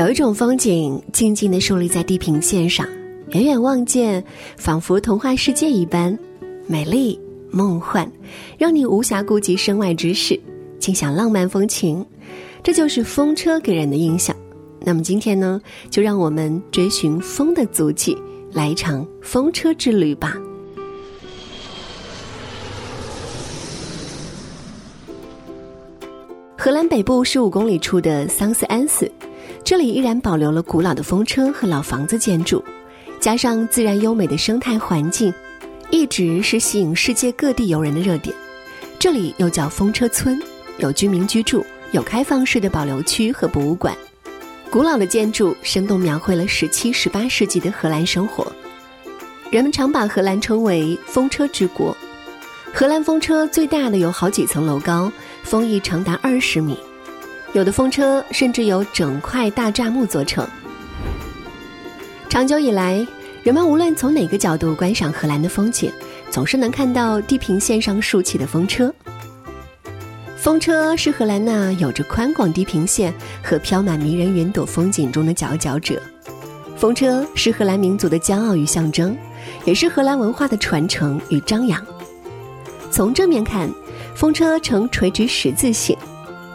有一种风景，静静地竖立在地平线上，远远望见，仿佛童话世界一般，美丽梦幻，让你无暇顾及身外之事，尽享浪漫风情。这就是风车给人的印象。那么今天呢，就让我们追寻风的足迹，来一场风车之旅吧。荷兰北部十五公里处的桑斯安斯。这里依然保留了古老的风车和老房子建筑，加上自然优美的生态环境，一直是吸引世界各地游人的热点。这里又叫风车村，有居民居住，有开放式的保留区和博物馆。古老的建筑生动描绘了十七、十八世纪的荷兰生活。人们常把荷兰称为“风车之国”。荷兰风车最大的有好几层楼高，风翼长达二十米。有的风车甚至由整块大栅木做成。长久以来，人们无论从哪个角度观赏荷兰的风景，总是能看到地平线上竖起的风车。风车是荷兰那有着宽广地平线和飘满迷人云朵风景中的佼佼者。风车是荷兰民族的骄傲与象征，也是荷兰文化的传承与张扬。从正面看，风车呈垂直十字形。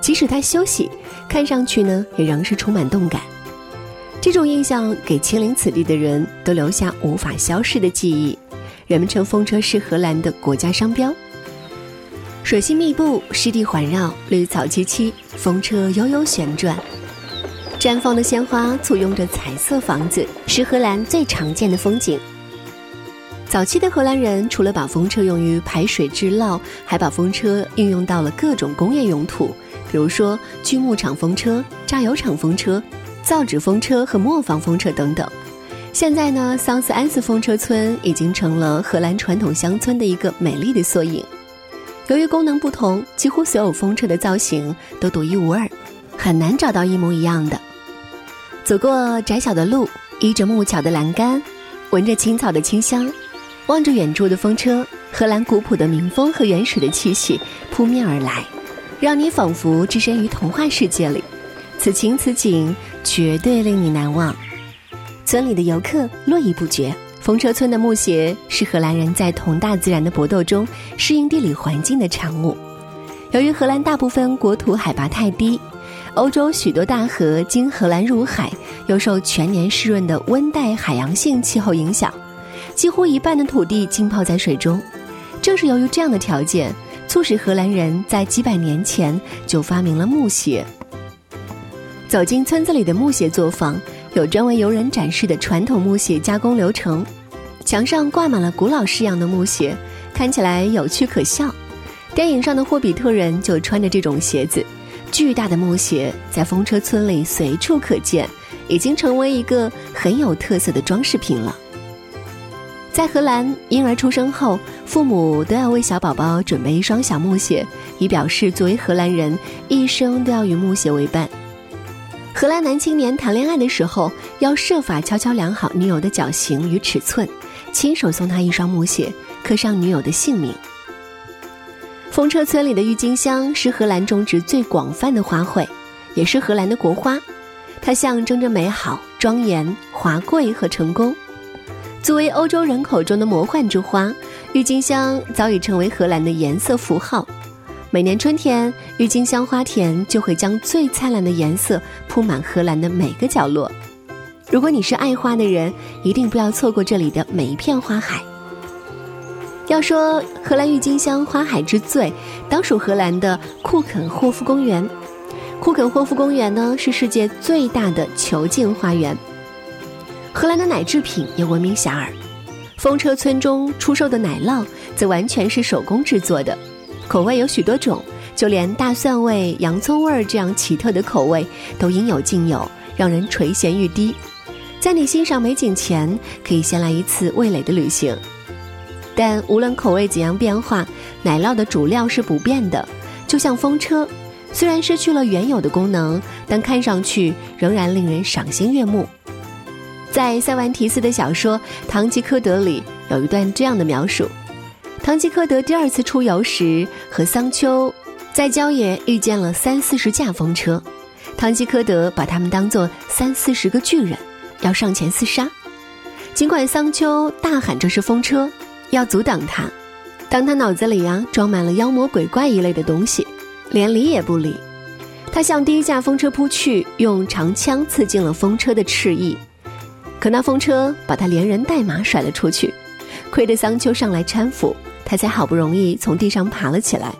即使他休息，看上去呢也仍是充满动感。这种印象给亲临此地的人都留下无法消逝的记忆。人们称风车是荷兰的国家商标。水系密布，湿地环绕，绿草萋萋，风车悠悠旋转，绽放的鲜花簇拥着彩色房子，是荷兰最常见的风景。早期的荷兰人除了把风车用于排水治涝，还把风车运用到了各种工业用途。比如说，锯木厂风车、榨油厂风车、造纸风车和磨坊风车等等。现在呢，桑斯安斯风车村已经成了荷兰传统乡村的一个美丽的缩影。由于功能不同，几乎所有风车的造型都独一无二，很难找到一模一样的。走过窄小的路，依着木桥的栏杆，闻着青草的清香，望着远处的风车，荷兰古朴的民风和原始的气息扑面而来。让你仿佛置身于童话世界里，此情此景绝对令你难忘。村里的游客络绎不绝。风车村的木鞋是荷兰人在同大自然的搏斗中适应地理环境的产物。由于荷兰大部分国土海拔太低，欧洲许多大河经荷兰入海，又受全年湿润的温带海洋性气候影响，几乎一半的土地浸泡在水中。正是由于这样的条件。促使荷兰人在几百年前就发明了木鞋。走进村子里的木鞋作坊，有专为游人展示的传统木鞋加工流程。墙上挂满了古老式样的木鞋，看起来有趣可笑。电影上的霍比特人就穿着这种鞋子。巨大的木鞋在风车村里随处可见，已经成为一个很有特色的装饰品了。在荷兰，婴儿出生后，父母都要为小宝宝准备一双小木鞋，以表示作为荷兰人一生都要与木鞋为伴。荷兰男青年谈恋爱的时候，要设法悄悄量好女友的脚型与尺寸，亲手送她一双木鞋，刻上女友的姓名。风车村里的郁金香是荷兰种植最广泛的花卉，也是荷兰的国花，它象征着美好、庄严、华贵和成功。作为欧洲人口中的魔幻之花，郁金香早已成为荷兰的颜色符号。每年春天，郁金香花田就会将最灿烂的颜色铺满荷兰的每个角落。如果你是爱花的人，一定不要错过这里的每一片花海。要说荷兰郁金香花海之最，当属荷兰的库肯霍夫公园。库肯霍夫公园呢，是世界最大的球茎花园。荷兰的奶制品也闻名遐迩，风车村中出售的奶酪则完全是手工制作的，口味有许多种，就连大蒜味、洋葱味这样奇特的口味都应有尽有，让人垂涎欲滴。在你欣赏美景前，可以先来一次味蕾的旅行。但无论口味怎样变化，奶酪的主料是不变的。就像风车，虽然失去了原有的功能，但看上去仍然令人赏心悦目。在塞万提斯的小说《堂吉诃德》里，有一段这样的描述：堂吉诃德第二次出游时，和桑丘在郊野遇见了三四十架风车，堂吉诃德把他们当作三四十个巨人，要上前厮杀。尽管桑丘大喊这是风车。要阻挡他，当他脑子里呀装满了妖魔鬼怪一类的东西，连理也不理。他向第一架风车扑去，用长枪刺进了风车的翅翼，可那风车把他连人带马甩了出去。亏得桑丘上来搀扶，他才好不容易从地上爬了起来。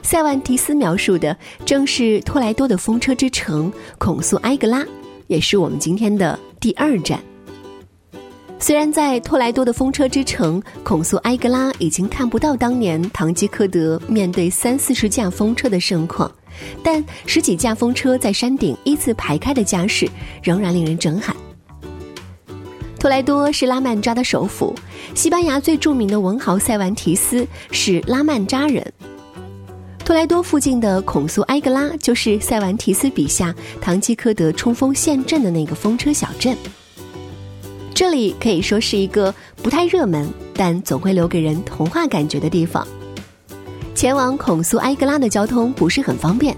塞万提斯描述的正是托莱多的风车之城孔苏埃格拉，也是我们今天的第二站。虽然在托莱多的风车之城孔苏埃格拉已经看不到当年堂吉诃德面对三四十架风车的盛况，但十几架风车在山顶依次排开的架势仍然令人震撼。托莱多是拉曼扎的首府，西班牙最著名的文豪塞万提斯是拉曼扎人。托莱多附近的孔苏埃格拉就是塞万提斯笔下堂吉诃德冲锋陷阵的那个风车小镇。这里可以说是一个不太热门，但总会留给人童话感觉的地方。前往孔苏埃格拉的交通不是很方便，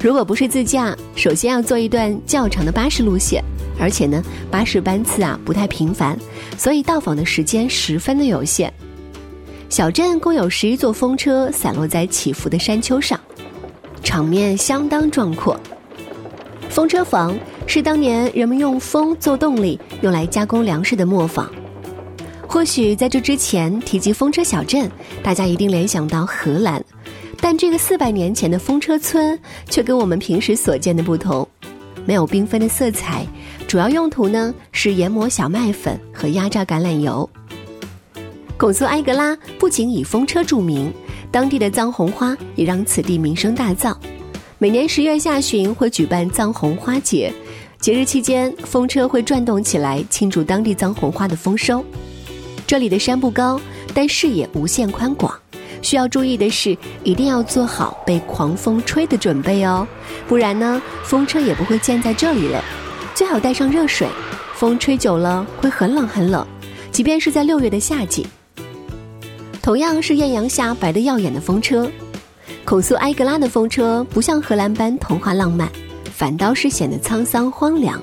如果不是自驾，首先要坐一段较长的巴士路线，而且呢，巴士班次啊不太频繁，所以到访的时间十分的有限。小镇共有十一座风车散落在起伏的山丘上，场面相当壮阔。风车房。是当年人们用风做动力，用来加工粮食的磨坊。或许在这之前提及风车小镇，大家一定联想到荷兰，但这个四百年前的风车村却跟我们平时所见的不同，没有缤纷的色彩，主要用途呢是研磨小麦粉和压榨橄榄油。拱苏埃格拉不仅以风车著名，当地的藏红花也让此地名声大噪。每年十月下旬会举办藏红花节，节日期间风车会转动起来庆祝当地藏红花的丰收。这里的山不高，但视野无限宽广。需要注意的是，一定要做好被狂风吹的准备哦，不然呢，风车也不会建在这里了。最好带上热水，风吹久了会很冷很冷，即便是在六月的夏季。同样是艳阳下白得耀眼的风车。孔苏埃格拉的风车不像荷兰般童话浪漫，反倒是显得沧桑荒凉。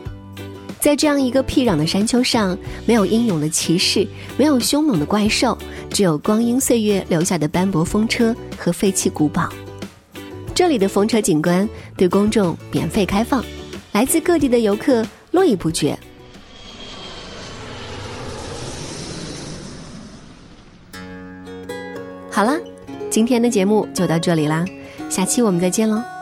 在这样一个僻壤的山丘上，没有英勇的骑士，没有凶猛的怪兽，只有光阴岁月留下的斑驳风车和废弃古堡。这里的风车景观对公众免费开放，来自各地的游客络绎不绝。好了。今天的节目就到这里啦，下期我们再见喽。